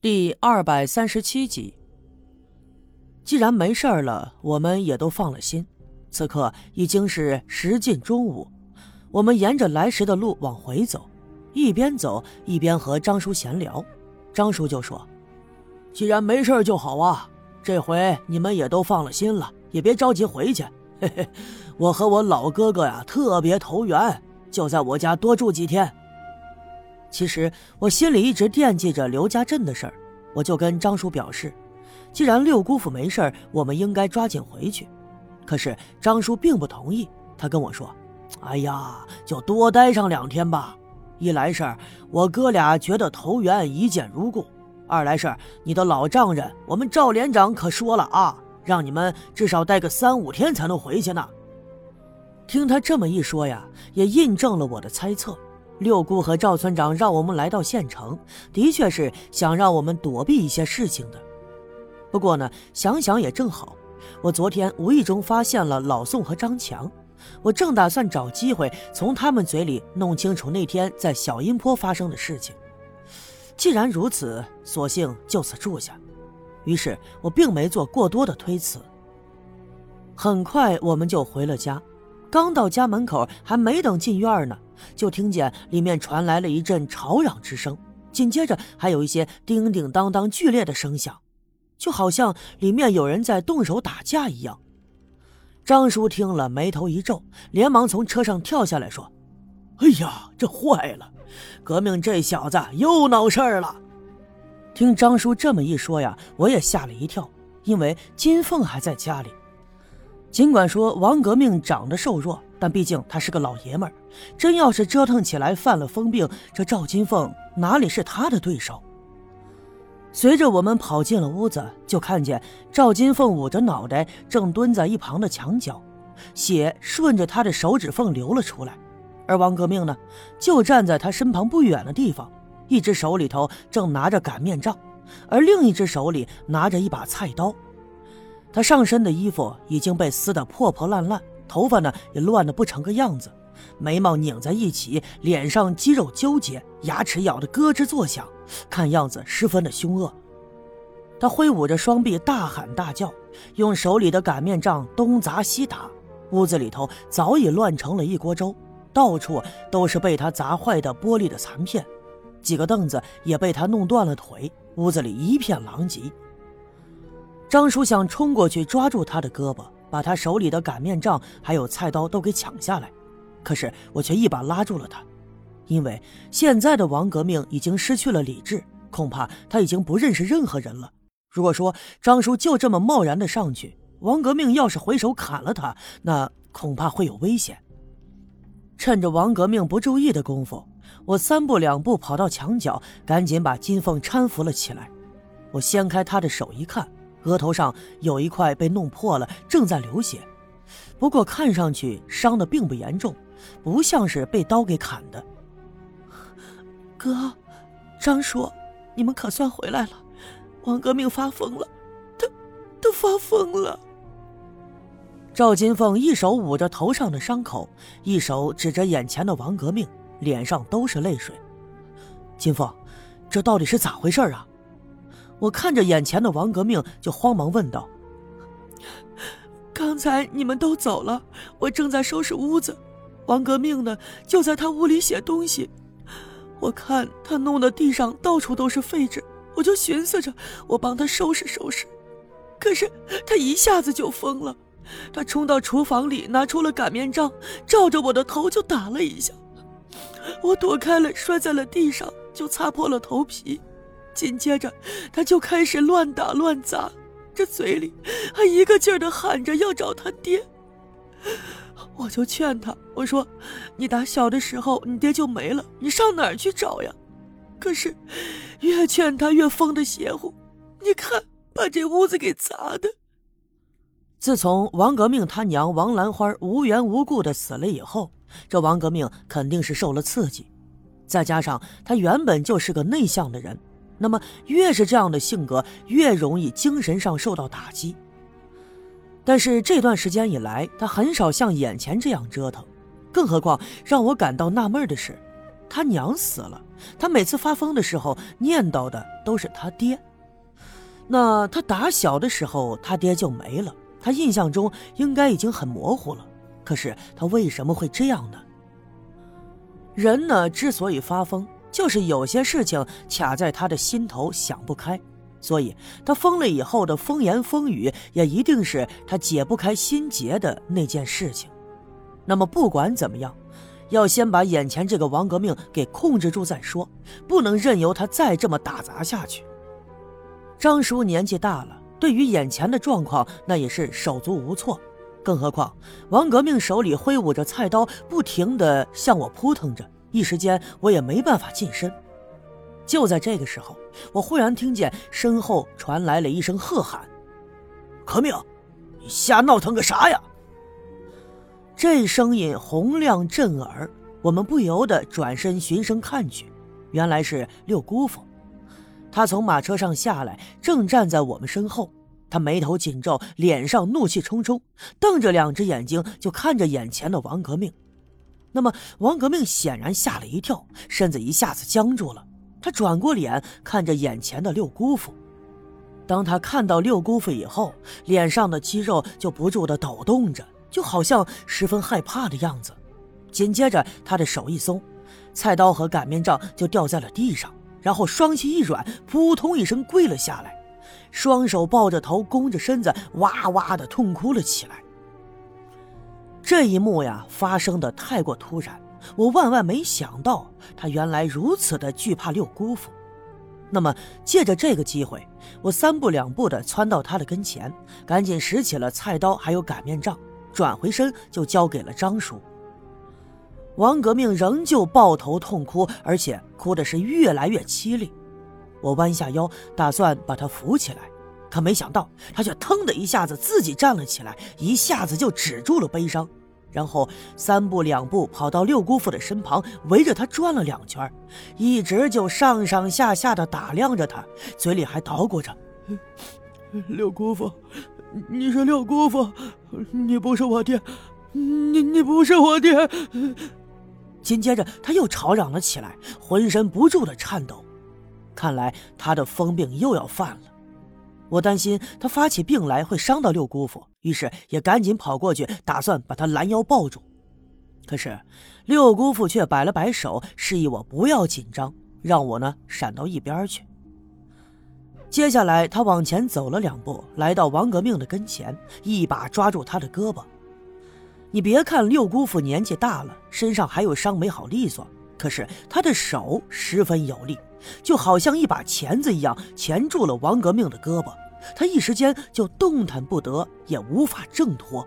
第二百三十七集。既然没事了，我们也都放了心。此刻已经是时近中午，我们沿着来时的路往回走，一边走一边和张叔闲聊。张叔就说：“既然没事就好啊，这回你们也都放了心了，也别着急回去。嘿嘿，我和我老哥哥呀特别投缘，就在我家多住几天。”其实我心里一直惦记着刘家镇的事儿，我就跟张叔表示，既然六姑父没事儿，我们应该抓紧回去。可是张叔并不同意，他跟我说：“哎呀，就多待上两天吧。一来是我哥俩觉得投缘一见如故；二来是你的老丈人，我们赵连长可说了啊，让你们至少待个三五天才能回去呢。”听他这么一说呀，也印证了我的猜测。六姑和赵村长让我们来到县城，的确是想让我们躲避一些事情的。不过呢，想想也正好，我昨天无意中发现了老宋和张强，我正打算找机会从他们嘴里弄清楚那天在小阴坡发生的事情。既然如此，索性就此住下。于是我并没做过多的推辞。很快我们就回了家。刚到家门口，还没等进院呢，就听见里面传来了一阵吵嚷之声，紧接着还有一些叮叮当当剧烈的声响，就好像里面有人在动手打架一样。张叔听了，眉头一皱，连忙从车上跳下来说：“哎呀，这坏了！革命这小子又闹事儿了。”听张叔这么一说呀，我也吓了一跳，因为金凤还在家里。尽管说王革命长得瘦弱，但毕竟他是个老爷们儿，真要是折腾起来犯了疯病，这赵金凤哪里是他的对手？随着我们跑进了屋子，就看见赵金凤捂着脑袋，正蹲在一旁的墙角，血顺着他的手指缝流了出来，而王革命呢，就站在他身旁不远的地方，一只手里头正拿着擀面杖，而另一只手里拿着一把菜刀。他上身的衣服已经被撕得破破烂烂，头发呢也乱得不成个样子，眉毛拧在一起，脸上肌肉纠结，牙齿咬得咯吱作响，看样子十分的凶恶。他挥舞着双臂，大喊大叫，用手里的擀面杖东砸西打，屋子里头早已乱成了一锅粥，到处都是被他砸坏的玻璃的残片，几个凳子也被他弄断了腿，屋子里一片狼藉。张叔想冲过去抓住他的胳膊，把他手里的擀面杖还有菜刀都给抢下来，可是我却一把拉住了他，因为现在的王革命已经失去了理智，恐怕他已经不认识任何人了。如果说张叔就这么贸然的上去，王革命要是回手砍了他，那恐怕会有危险。趁着王革命不注意的功夫，我三步两步跑到墙角，赶紧把金凤搀扶了起来。我掀开他的手一看。额头上有一块被弄破了，正在流血，不过看上去伤的并不严重，不像是被刀给砍的。哥，张叔，你们可算回来了！王革命发疯了，他，他发疯了。赵金凤一手捂着头上的伤口，一手指着眼前的王革命，脸上都是泪水。金凤，这到底是咋回事啊？我看着眼前的王革命，就慌忙问道：“刚才你们都走了，我正在收拾屋子，王革命呢，就在他屋里写东西。我看他弄得地上到处都是废纸，我就寻思着我帮他收拾收拾。可是他一下子就疯了，他冲到厨房里，拿出了擀面杖，照着我的头就打了一下。我躲开了，摔在了地上，就擦破了头皮。”紧接着，他就开始乱打乱砸，这嘴里还一个劲儿的喊着要找他爹。我就劝他，我说：“你打小的时候，你爹就没了，你上哪儿去找呀？”可是，越劝他越疯的邪乎。你看，把这屋子给砸的。自从王革命他娘王兰花无缘无故的死了以后，这王革命肯定是受了刺激，再加上他原本就是个内向的人。那么，越是这样的性格，越容易精神上受到打击。但是这段时间以来，他很少像眼前这样折腾。更何况让我感到纳闷的是，他娘死了，他每次发疯的时候念叨的都是他爹。那他打小的时候，他爹就没了，他印象中应该已经很模糊了。可是他为什么会这样呢？人呢，之所以发疯，就是有些事情卡在他的心头想不开，所以他疯了以后的风言风语，也一定是他解不开心结的那件事情。那么不管怎么样。要先把眼前这个王革命给控制住再说，不能任由他再这么打砸下去。张叔年纪大了，对于眼前的状况那也是手足无措，更何况王革命手里挥舞着菜刀，不停地向我扑腾着，一时间我也没办法近身。就在这个时候，我忽然听见身后传来了一声喝喊：“革命，你瞎闹腾个啥呀？”这声音洪亮震耳，我们不由得转身循声看去，原来是六姑父。他从马车上下来，正站在我们身后。他眉头紧皱，脸上怒气冲冲，瞪着两只眼睛就看着眼前的王革命。那么，王革命显然吓了一跳，身子一下子僵住了。他转过脸看着眼前的六姑父。当他看到六姑父以后，脸上的肌肉就不住地抖动着。就好像十分害怕的样子，紧接着他的手一松，菜刀和擀面杖就掉在了地上，然后双膝一软，扑通一声跪了下来，双手抱着头，弓着身子，哇哇的痛哭了起来。这一幕呀，发生的太过突然，我万万没想到他原来如此的惧怕六姑父。那么借着这个机会，我三步两步的窜到他的跟前，赶紧拾起了菜刀还有擀面杖。转回身就交给了张叔。王革命仍旧抱头痛哭，而且哭的是越来越凄厉。我弯下腰，打算把他扶起来，可没想到他却腾的一下子自己站了起来，一下子就止住了悲伤，然后三步两步跑到六姑父的身旁，围着他转了两圈，一直就上上下下的打量着他，嘴里还捣鼓着：“六姑父。”你是六姑父，你不是我爹，你你不是我爹。紧接着他又吵嚷了起来，浑身不住的颤抖，看来他的疯病又要犯了。我担心他发起病来会伤到六姑父，于是也赶紧跑过去，打算把他拦腰抱住。可是六姑父却摆了摆手，示意我不要紧张，让我呢闪到一边去。接下来，他往前走了两步，来到王革命的跟前，一把抓住他的胳膊。你别看六姑父年纪大了，身上还有伤没好利索，可是他的手十分有力，就好像一把钳子一样钳住了王革命的胳膊。他一时间就动弹不得，也无法挣脱。